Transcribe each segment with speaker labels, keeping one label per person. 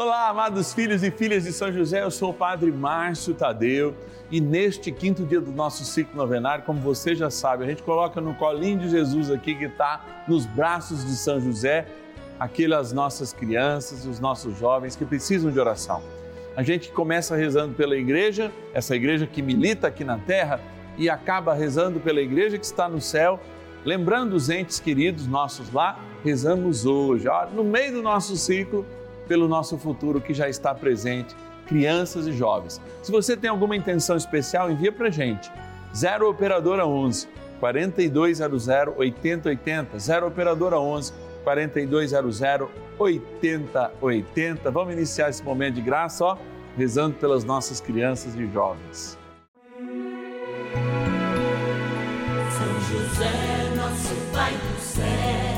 Speaker 1: Olá, amados filhos e filhas de São José, eu sou o Padre Márcio Tadeu e neste quinto dia do nosso ciclo novenário, como você já sabe, a gente coloca no colinho de Jesus aqui que está nos braços de São José, aquelas nossas crianças, os nossos jovens que precisam de oração. A gente começa rezando pela igreja, essa igreja que milita aqui na terra, e acaba rezando pela igreja que está no céu, lembrando os entes queridos nossos lá, rezamos hoje, ó, no meio do nosso ciclo pelo nosso futuro que já está presente, crianças e jovens. Se você tem alguma intenção especial, envia para gente. 0 Operadora 11 4200 8080. 0 Operadora 11 4200 8080. Vamos iniciar esse momento de graça, ó, rezando pelas nossas crianças e jovens.
Speaker 2: São José, nosso Pai do céu,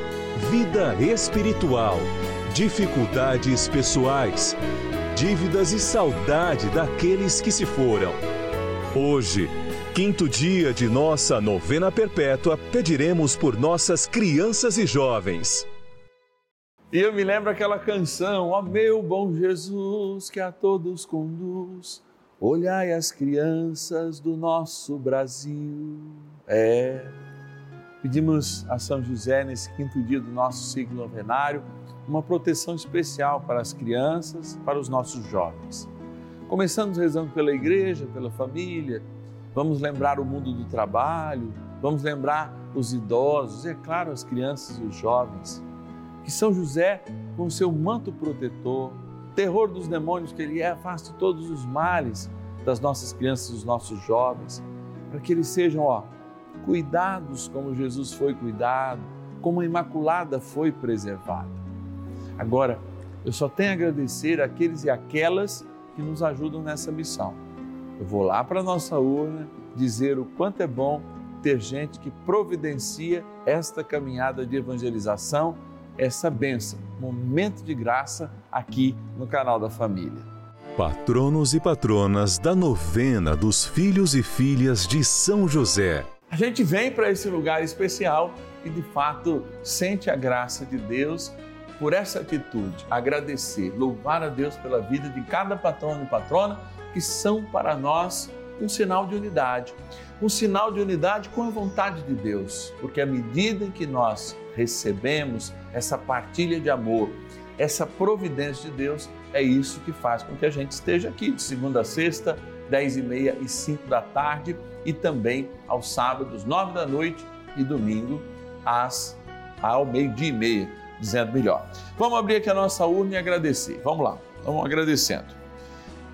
Speaker 3: vida espiritual, dificuldades pessoais, dívidas e saudade daqueles que se foram. Hoje, quinto dia de nossa novena perpétua, pediremos por nossas crianças e jovens.
Speaker 1: E eu me lembro aquela canção, ó meu bom Jesus, que a todos conduz, olhai as crianças do nosso Brasil. É, pedimos a São José, nesse quinto dia do nosso ciclo novenário, uma proteção especial para as crianças, para os nossos jovens. Começando rezando pela igreja, pela família, vamos lembrar o mundo do trabalho, vamos lembrar os idosos e, é claro, as crianças e os jovens que São José, com seu manto protetor, terror dos demônios que ele é, afaste todos os males das nossas crianças e dos nossos jovens, para que eles sejam, ó, cuidados como Jesus foi cuidado, como a Imaculada foi preservada. Agora, eu só tenho a agradecer àqueles e aquelas que nos ajudam nessa missão. Eu vou lá para a nossa urna dizer o quanto é bom ter gente que providencia esta caminhada de evangelização essa benção, momento de graça aqui no canal da família.
Speaker 3: Patronos e patronas da novena dos filhos e filhas de São José.
Speaker 1: A gente vem para esse lugar especial e de fato sente a graça de Deus por essa atitude, agradecer, louvar a Deus pela vida de cada patrono e patrona que são para nós um sinal de unidade, um sinal de unidade com a vontade de Deus, porque à medida em que nós recebemos essa partilha de amor, essa providência de Deus, é isso que faz com que a gente esteja aqui de segunda a sexta, dez e meia e cinco da tarde e também aos sábados, nove da noite e domingo às ao meio-dia e meia, dizendo melhor. Vamos abrir aqui a nossa urna e agradecer. Vamos lá, vamos agradecendo.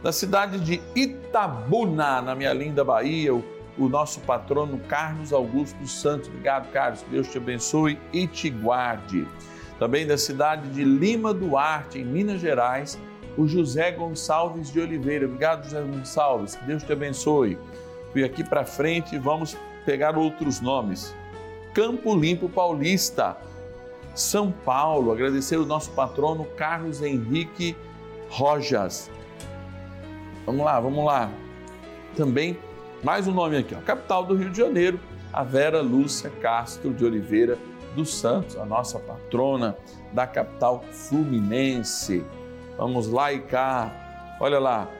Speaker 1: Da cidade de Itabuna, na minha linda Bahia, o o nosso patrono Carlos Augusto Santos. Obrigado, Carlos. Deus te abençoe e te guarde. Também da cidade de Lima Duarte, em Minas Gerais, o José Gonçalves de Oliveira. Obrigado, José Gonçalves. Que Deus te abençoe. Fui aqui para frente e vamos pegar outros nomes. Campo Limpo Paulista, São Paulo. Agradecer o nosso patrono Carlos Henrique Rojas. Vamos lá, vamos lá. Também mais um nome aqui, ó. capital do Rio de Janeiro, a Vera Lúcia Castro de Oliveira dos Santos, a nossa patrona da capital fluminense. Vamos lá e cá. Olha lá.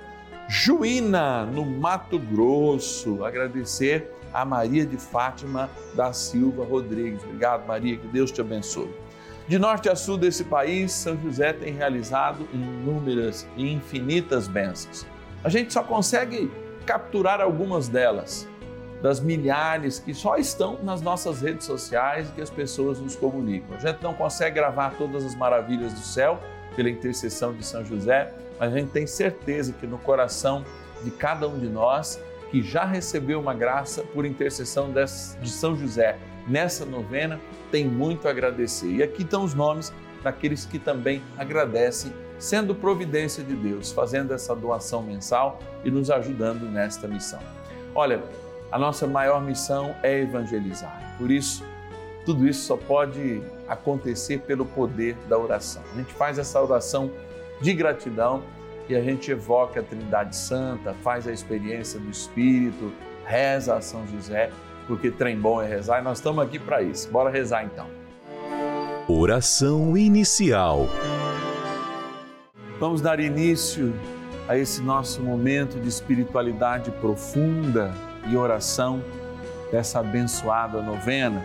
Speaker 1: Juína, no Mato Grosso. Agradecer a Maria de Fátima da Silva Rodrigues. Obrigado, Maria, que Deus te abençoe. De norte a sul desse país, São José tem realizado inúmeras e infinitas bênçãos. A gente só consegue capturar algumas delas, das milhares que só estão nas nossas redes sociais e que as pessoas nos comunicam. A gente não consegue gravar todas as maravilhas do céu pela intercessão de São José, mas a gente tem certeza que no coração de cada um de nós que já recebeu uma graça por intercessão de São José nessa novena, tem muito a agradecer. E aqui estão os nomes daqueles que também agradecem, sendo providência de Deus, fazendo essa doação mensal e nos ajudando nesta missão. Olha, a nossa maior missão é evangelizar. Por isso, tudo isso só pode acontecer pelo poder da oração. A gente faz essa oração de gratidão e a gente evoca a Trindade Santa, faz a experiência do Espírito, reza a São José, porque trem bom é rezar e nós estamos aqui para isso. Bora rezar então.
Speaker 3: Oração inicial.
Speaker 1: Vamos dar início a esse nosso momento de espiritualidade profunda e oração dessa abençoada novena,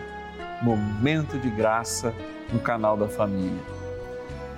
Speaker 1: momento de graça no canal da família.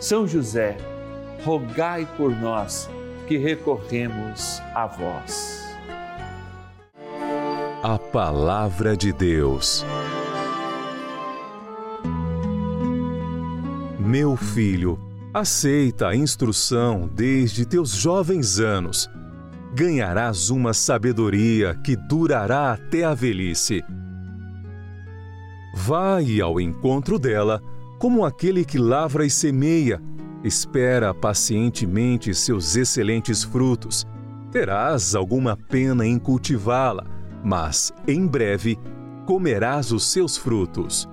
Speaker 1: são José, rogai por nós que recorremos a vós.
Speaker 3: A Palavra de Deus. Meu filho, aceita a instrução desde teus jovens anos. Ganharás uma sabedoria que durará até a velhice. Vai ao encontro dela como aquele que lavra e semeia, espera pacientemente seus excelentes frutos. Terás alguma pena em cultivá-la, mas em breve comerás os seus frutos.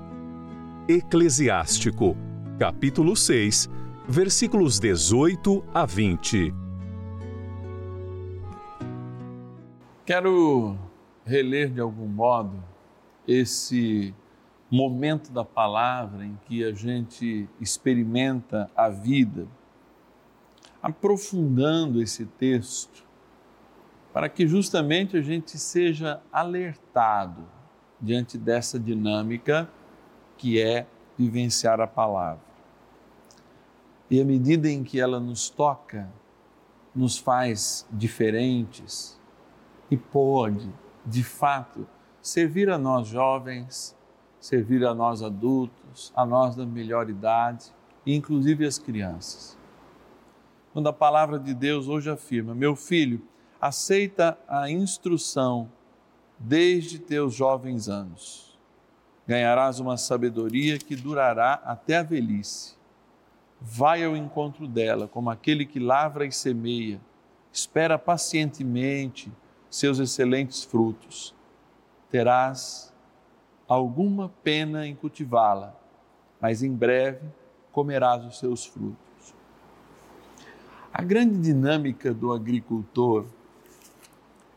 Speaker 3: Eclesiástico, capítulo 6, versículos 18 a 20.
Speaker 1: Quero reler de algum modo esse momento da palavra em que a gente experimenta a vida, aprofundando esse texto, para que justamente a gente seja alertado diante dessa dinâmica que é vivenciar a palavra. E à medida em que ela nos toca, nos faz diferentes e pode, de fato, servir a nós jovens servir a nós adultos, a nós da melhor idade, inclusive as crianças. Quando a palavra de Deus hoje afirma: Meu filho, aceita a instrução desde teus jovens anos. Ganharás uma sabedoria que durará até a velhice. Vai ao encontro dela, como aquele que lavra e semeia, espera pacientemente seus excelentes frutos. Terás alguma pena em cultivá-la, mas em breve comerás os seus frutos. A grande dinâmica do agricultor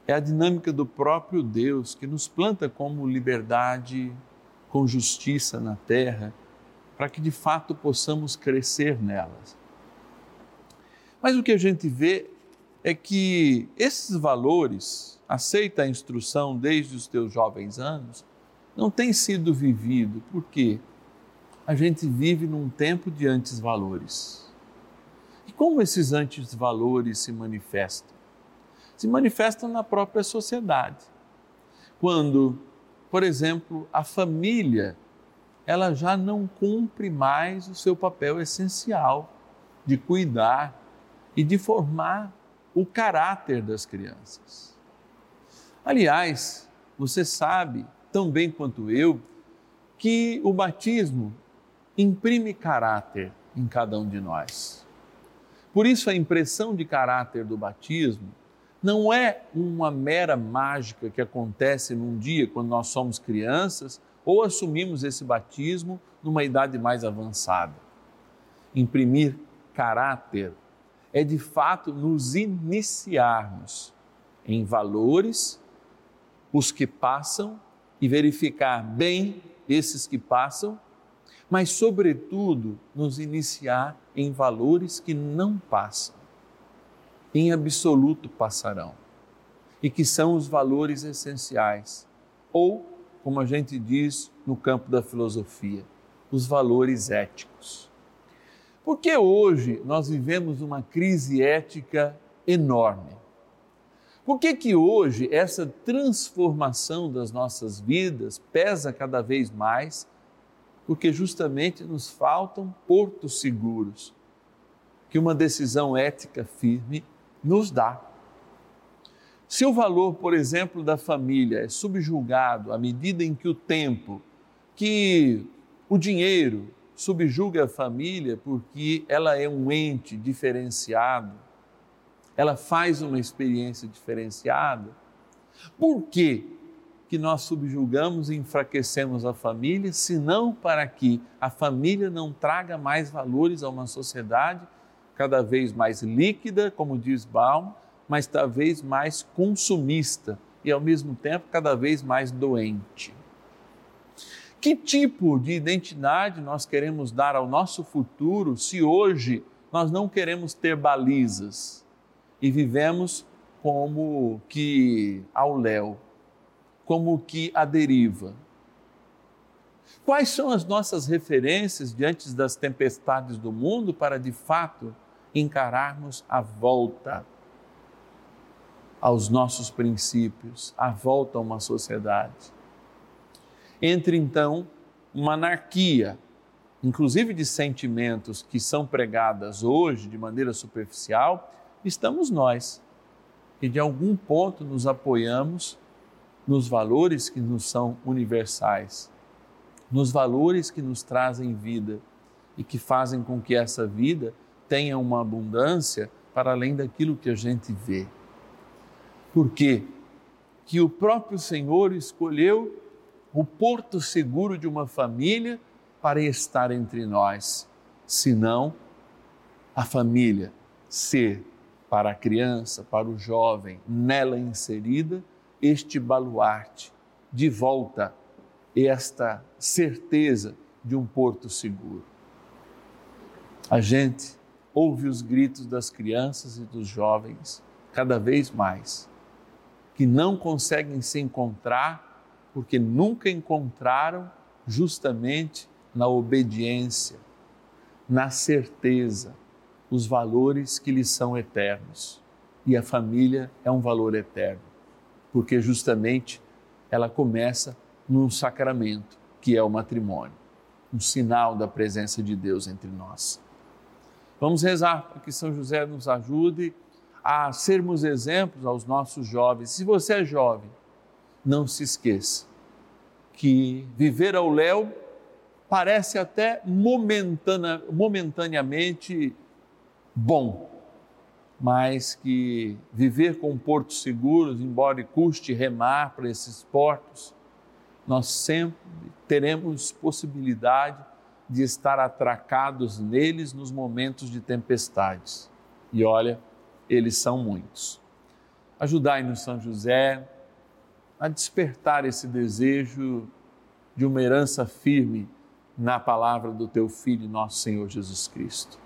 Speaker 1: é a dinâmica do próprio Deus que nos planta como liberdade com justiça na terra, para que de fato possamos crescer nelas. Mas o que a gente vê é que esses valores, aceita a instrução desde os teus jovens anos, não têm sido vivido, porque a gente vive num tempo de antes valores. E como esses antes valores se manifestam? se manifestam na própria sociedade. Quando, por exemplo, a família ela já não cumpre mais o seu papel essencial de cuidar e de formar o caráter das crianças. Aliás, você sabe tão bem quanto eu que o batismo imprime caráter em cada um de nós. Por isso, a impressão de caráter do batismo não é uma mera mágica que acontece num dia quando nós somos crianças ou assumimos esse batismo numa idade mais avançada. Imprimir caráter é de fato nos iniciarmos em valores, os que passam, e verificar bem esses que passam, mas, sobretudo, nos iniciar em valores que não passam em absoluto passarão e que são os valores essenciais, ou, como a gente diz no campo da filosofia, os valores éticos. Porque hoje nós vivemos uma crise ética enorme. Por que, que hoje essa transformação das nossas vidas pesa cada vez mais? Porque justamente nos faltam portos seguros que uma decisão ética firme nos dá. Se o valor, por exemplo, da família é subjugado à medida em que o tempo, que o dinheiro subjuga a família porque ela é um ente diferenciado, ela faz uma experiência diferenciada, por que, que nós subjugamos e enfraquecemos a família, senão para que a família não traga mais valores a uma sociedade cada vez mais líquida, como diz Baum, mas talvez mais consumista e ao mesmo tempo cada vez mais doente. Que tipo de identidade nós queremos dar ao nosso futuro se hoje nós não queremos ter balizas e vivemos como que ao léu, como que à deriva? Quais são as nossas referências diante das tempestades do mundo para de fato encararmos a volta aos nossos princípios, a volta a uma sociedade. Entre então uma anarquia, inclusive de sentimentos que são pregadas hoje de maneira superficial, estamos nós, que de algum ponto nos apoiamos nos valores que nos são universais, nos valores que nos trazem vida e que fazem com que essa vida tenha uma abundância para além daquilo que a gente vê. Por quê? Que o próprio Senhor escolheu o porto seguro de uma família para estar entre nós, senão a família ser para a criança, para o jovem, nela inserida, este baluarte de volta, esta certeza de um porto seguro. A gente ouve os gritos das crianças e dos jovens cada vez mais, que não conseguem se encontrar porque nunca encontraram justamente na obediência, na certeza, os valores que lhes são eternos. E a família é um valor eterno, porque justamente ela começa num sacramento, que é o matrimônio, um sinal da presença de Deus entre nós. Vamos rezar para que São José nos ajude a sermos exemplos aos nossos jovens. Se você é jovem, não se esqueça que viver ao léu parece até momentane, momentaneamente bom, mas que viver com portos seguros, embora custe remar para esses portos, nós sempre teremos possibilidade de estar atracados neles nos momentos de tempestades. E olha, eles são muitos. Ajudai-nos, São José, a despertar esse desejo de uma herança firme na palavra do teu Filho, nosso Senhor Jesus Cristo.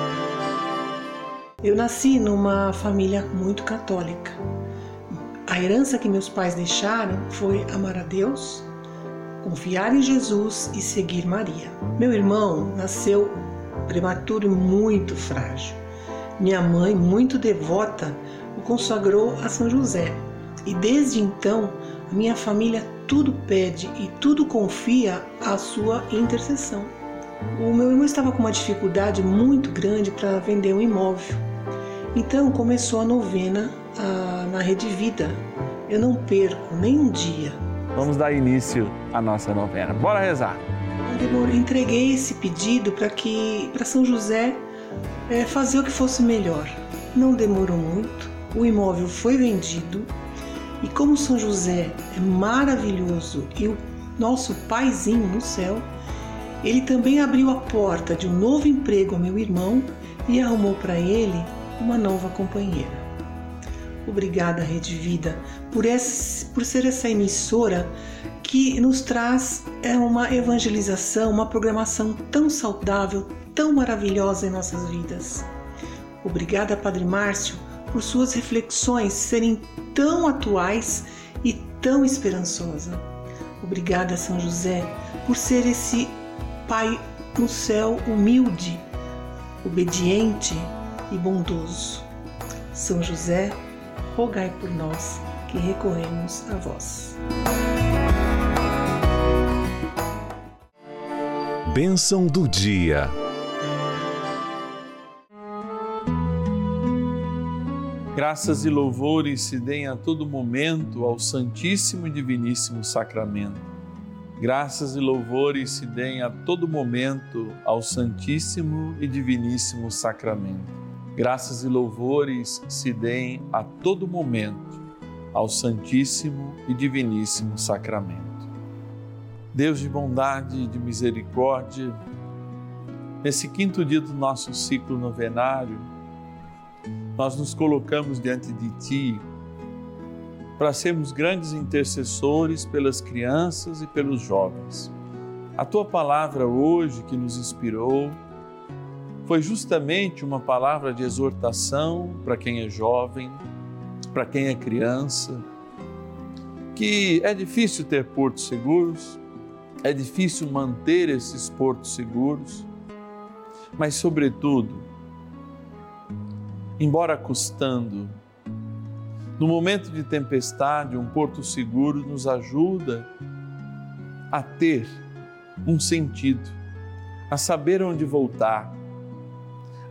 Speaker 4: Eu nasci numa família muito católica. A herança que meus pais deixaram foi amar a Deus, confiar em Jesus e seguir Maria. Meu irmão nasceu prematuro e muito frágil. Minha mãe, muito devota, o consagrou a São José e desde então, a minha família tudo pede e tudo confia à sua intercessão. O meu irmão estava com uma dificuldade muito grande para vender um imóvel. Então começou a novena a, na Rede Vida. Eu não perco nem um dia.
Speaker 1: Vamos dar início à nossa novena. Bora rezar.
Speaker 4: Eu entreguei esse pedido para que para São José é, fazer o que fosse melhor. Não demorou muito. O imóvel foi vendido e como São José é maravilhoso e o nosso paizinho no céu, ele também abriu a porta de um novo emprego ao meu irmão e arrumou para ele uma nova companheira. Obrigada, Rede Vida, por, esse, por ser essa emissora que nos traz é, uma evangelização, uma programação tão saudável, tão maravilhosa em nossas vidas. Obrigada, Padre Márcio, por suas reflexões serem tão atuais e tão esperançosa. Obrigada, São José, por ser esse Pai no céu humilde, obediente e bondoso. São José, rogai por nós que recorremos a vós.
Speaker 3: Bênção do dia.
Speaker 1: Graças e louvores se deem a todo momento ao Santíssimo e Diviníssimo Sacramento. Graças e louvores se deem a todo momento ao Santíssimo e Diviníssimo Sacramento. Graças e louvores se deem a todo momento ao Santíssimo e Diviníssimo Sacramento. Deus de bondade e de misericórdia, nesse quinto dia do nosso ciclo novenário, nós nos colocamos diante de Ti para sermos grandes intercessores pelas crianças e pelos jovens. A tua palavra hoje que nos inspirou foi justamente uma palavra de exortação para quem é jovem, para quem é criança, que é difícil ter portos seguros, é difícil manter esses portos seguros, mas, sobretudo, embora custando, no momento de tempestade, um porto seguro nos ajuda a ter um sentido, a saber onde voltar,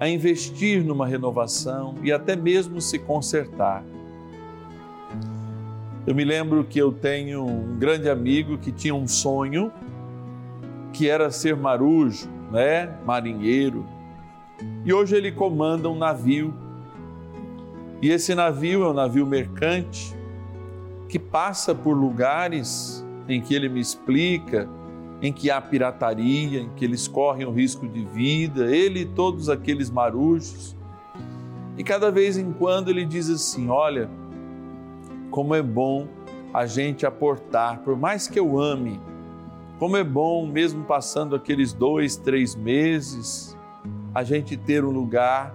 Speaker 1: a investir numa renovação e até mesmo se consertar. Eu me lembro que eu tenho um grande amigo que tinha um sonho que era ser marujo, né, marinheiro. E hoje ele comanda um navio e esse navio é um navio mercante que passa por lugares em que ele me explica, em que há pirataria, em que eles correm o risco de vida, ele e todos aqueles marujos. E cada vez em quando ele diz assim: Olha, como é bom a gente aportar, por mais que eu ame, como é bom, mesmo passando aqueles dois, três meses, a gente ter um lugar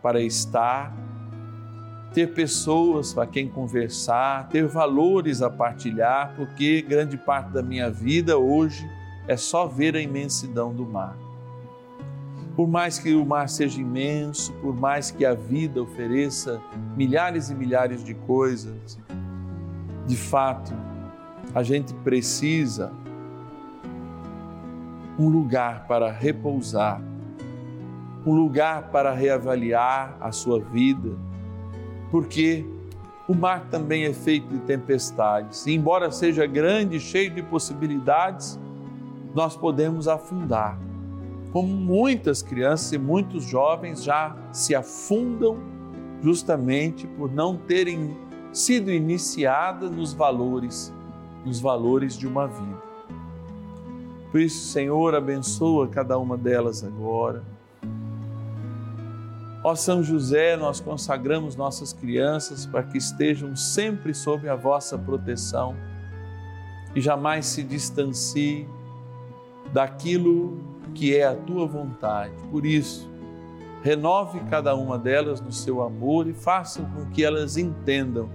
Speaker 1: para estar ter pessoas para quem conversar, ter valores a partilhar, porque grande parte da minha vida hoje é só ver a imensidão do mar. Por mais que o mar seja imenso, por mais que a vida ofereça milhares e milhares de coisas, de fato, a gente precisa um lugar para repousar, um lugar para reavaliar a sua vida porque o mar também é feito de tempestades. E embora seja grande, cheio de possibilidades, nós podemos afundar. Como muitas crianças e muitos jovens já se afundam justamente por não terem sido iniciadas nos valores, nos valores de uma vida. Por isso, Senhor, abençoa cada uma delas agora Ó São José, nós consagramos nossas crianças para que estejam sempre sob a vossa proteção e jamais se distancie daquilo que é a tua vontade. Por isso, renove cada uma delas no seu amor e faça com que elas entendam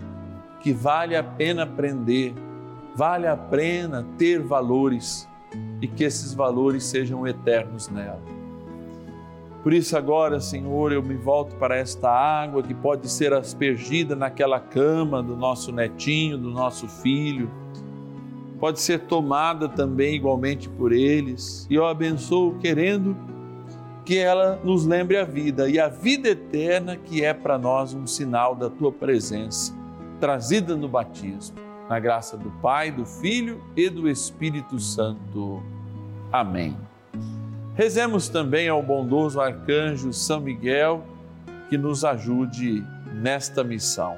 Speaker 1: que vale a pena aprender, vale a pena ter valores e que esses valores sejam eternos nela. Por isso, agora, Senhor, eu me volto para esta água que pode ser aspergida naquela cama do nosso netinho, do nosso filho, pode ser tomada também igualmente por eles. E eu abençoo, querendo que ela nos lembre a vida e a vida eterna que é para nós um sinal da tua presença, trazida no batismo. Na graça do Pai, do Filho e do Espírito Santo. Amém. Rezemos também ao bondoso arcanjo São Miguel que nos ajude nesta missão.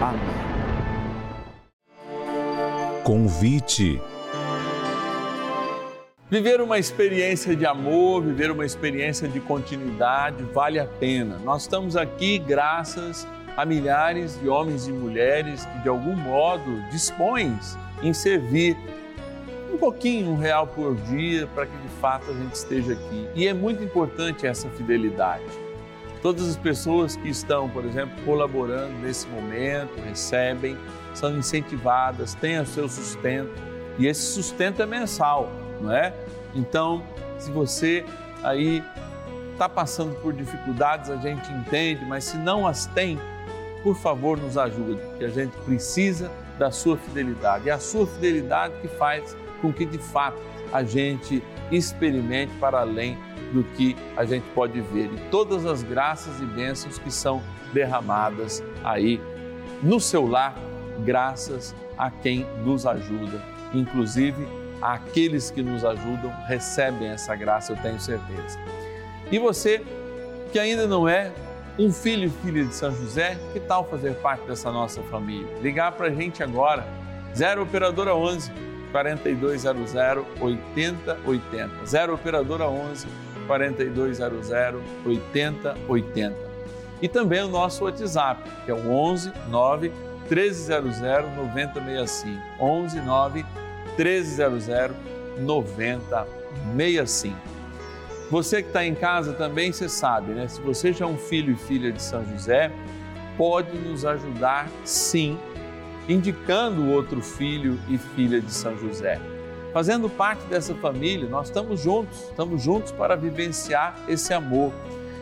Speaker 1: Amém.
Speaker 3: Convite.
Speaker 1: Viver uma experiência de amor, viver uma experiência de continuidade vale a pena. Nós estamos aqui graças a milhares de homens e mulheres que de algum modo dispõem em servir um pouquinho, um real por dia, para que de fato a gente esteja aqui. E é muito importante essa fidelidade. Todas as pessoas que estão, por exemplo, colaborando nesse momento, recebem, são incentivadas, têm o seu sustento. E esse sustento é mensal, não é? Então, se você aí está passando por dificuldades, a gente entende, mas se não as tem, por favor, nos ajude, porque a gente precisa da sua fidelidade. É a sua fidelidade que faz com que de fato a gente experimente para além do que a gente pode ver e todas as graças e bênçãos que são derramadas aí no seu lar, graças a quem nos ajuda, inclusive aqueles que nos ajudam recebem essa graça, eu tenho certeza. E você que ainda não é um filho e filha de São José, que tal fazer parte dessa nossa família? Ligar para a gente agora, 0 Operadora 11 4200 8080. 0 Operadora 11 4200 8080. E também o nosso WhatsApp, que é o 11 9 1300 9065. 11 9 1300 9065. Você que está em casa também, você sabe, né? Se você já é um filho e filha de São José, pode nos ajudar sim, indicando outro filho e filha de São José. Fazendo parte dessa família, nós estamos juntos, estamos juntos para vivenciar esse amor.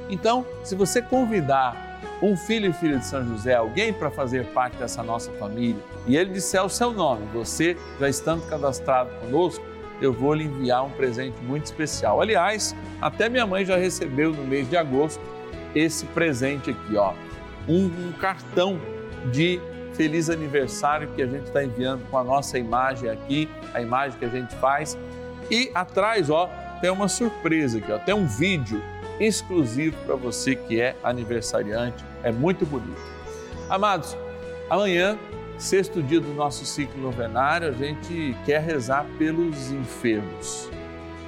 Speaker 1: Então, se você convidar um filho e filha de São José, alguém para fazer parte dessa nossa família, e ele disser o seu nome, você já estando cadastrado conosco, eu vou lhe enviar um presente muito especial. Aliás, até minha mãe já recebeu no mês de agosto esse presente aqui, ó, um, um cartão de feliz aniversário que a gente está enviando com a nossa imagem aqui, a imagem que a gente faz. E atrás, ó, tem uma surpresa aqui, ó, tem um vídeo exclusivo para você que é aniversariante. É muito bonito. Amados, amanhã Sexto dia do nosso ciclo novenário, a gente quer rezar pelos enfermos.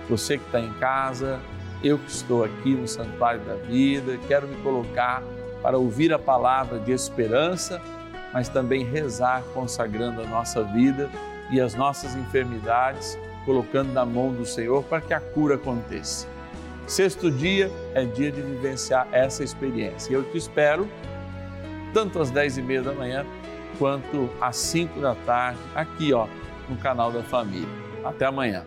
Speaker 1: Você que está em casa, eu que estou aqui no Santuário da Vida, quero me colocar para ouvir a palavra de esperança, mas também rezar consagrando a nossa vida e as nossas enfermidades, colocando na mão do Senhor para que a cura aconteça. Sexto dia é dia de vivenciar essa experiência. Eu te espero, tanto às dez e meia da manhã, quanto às 5 da tarde, aqui ó, no canal da família. Até amanhã.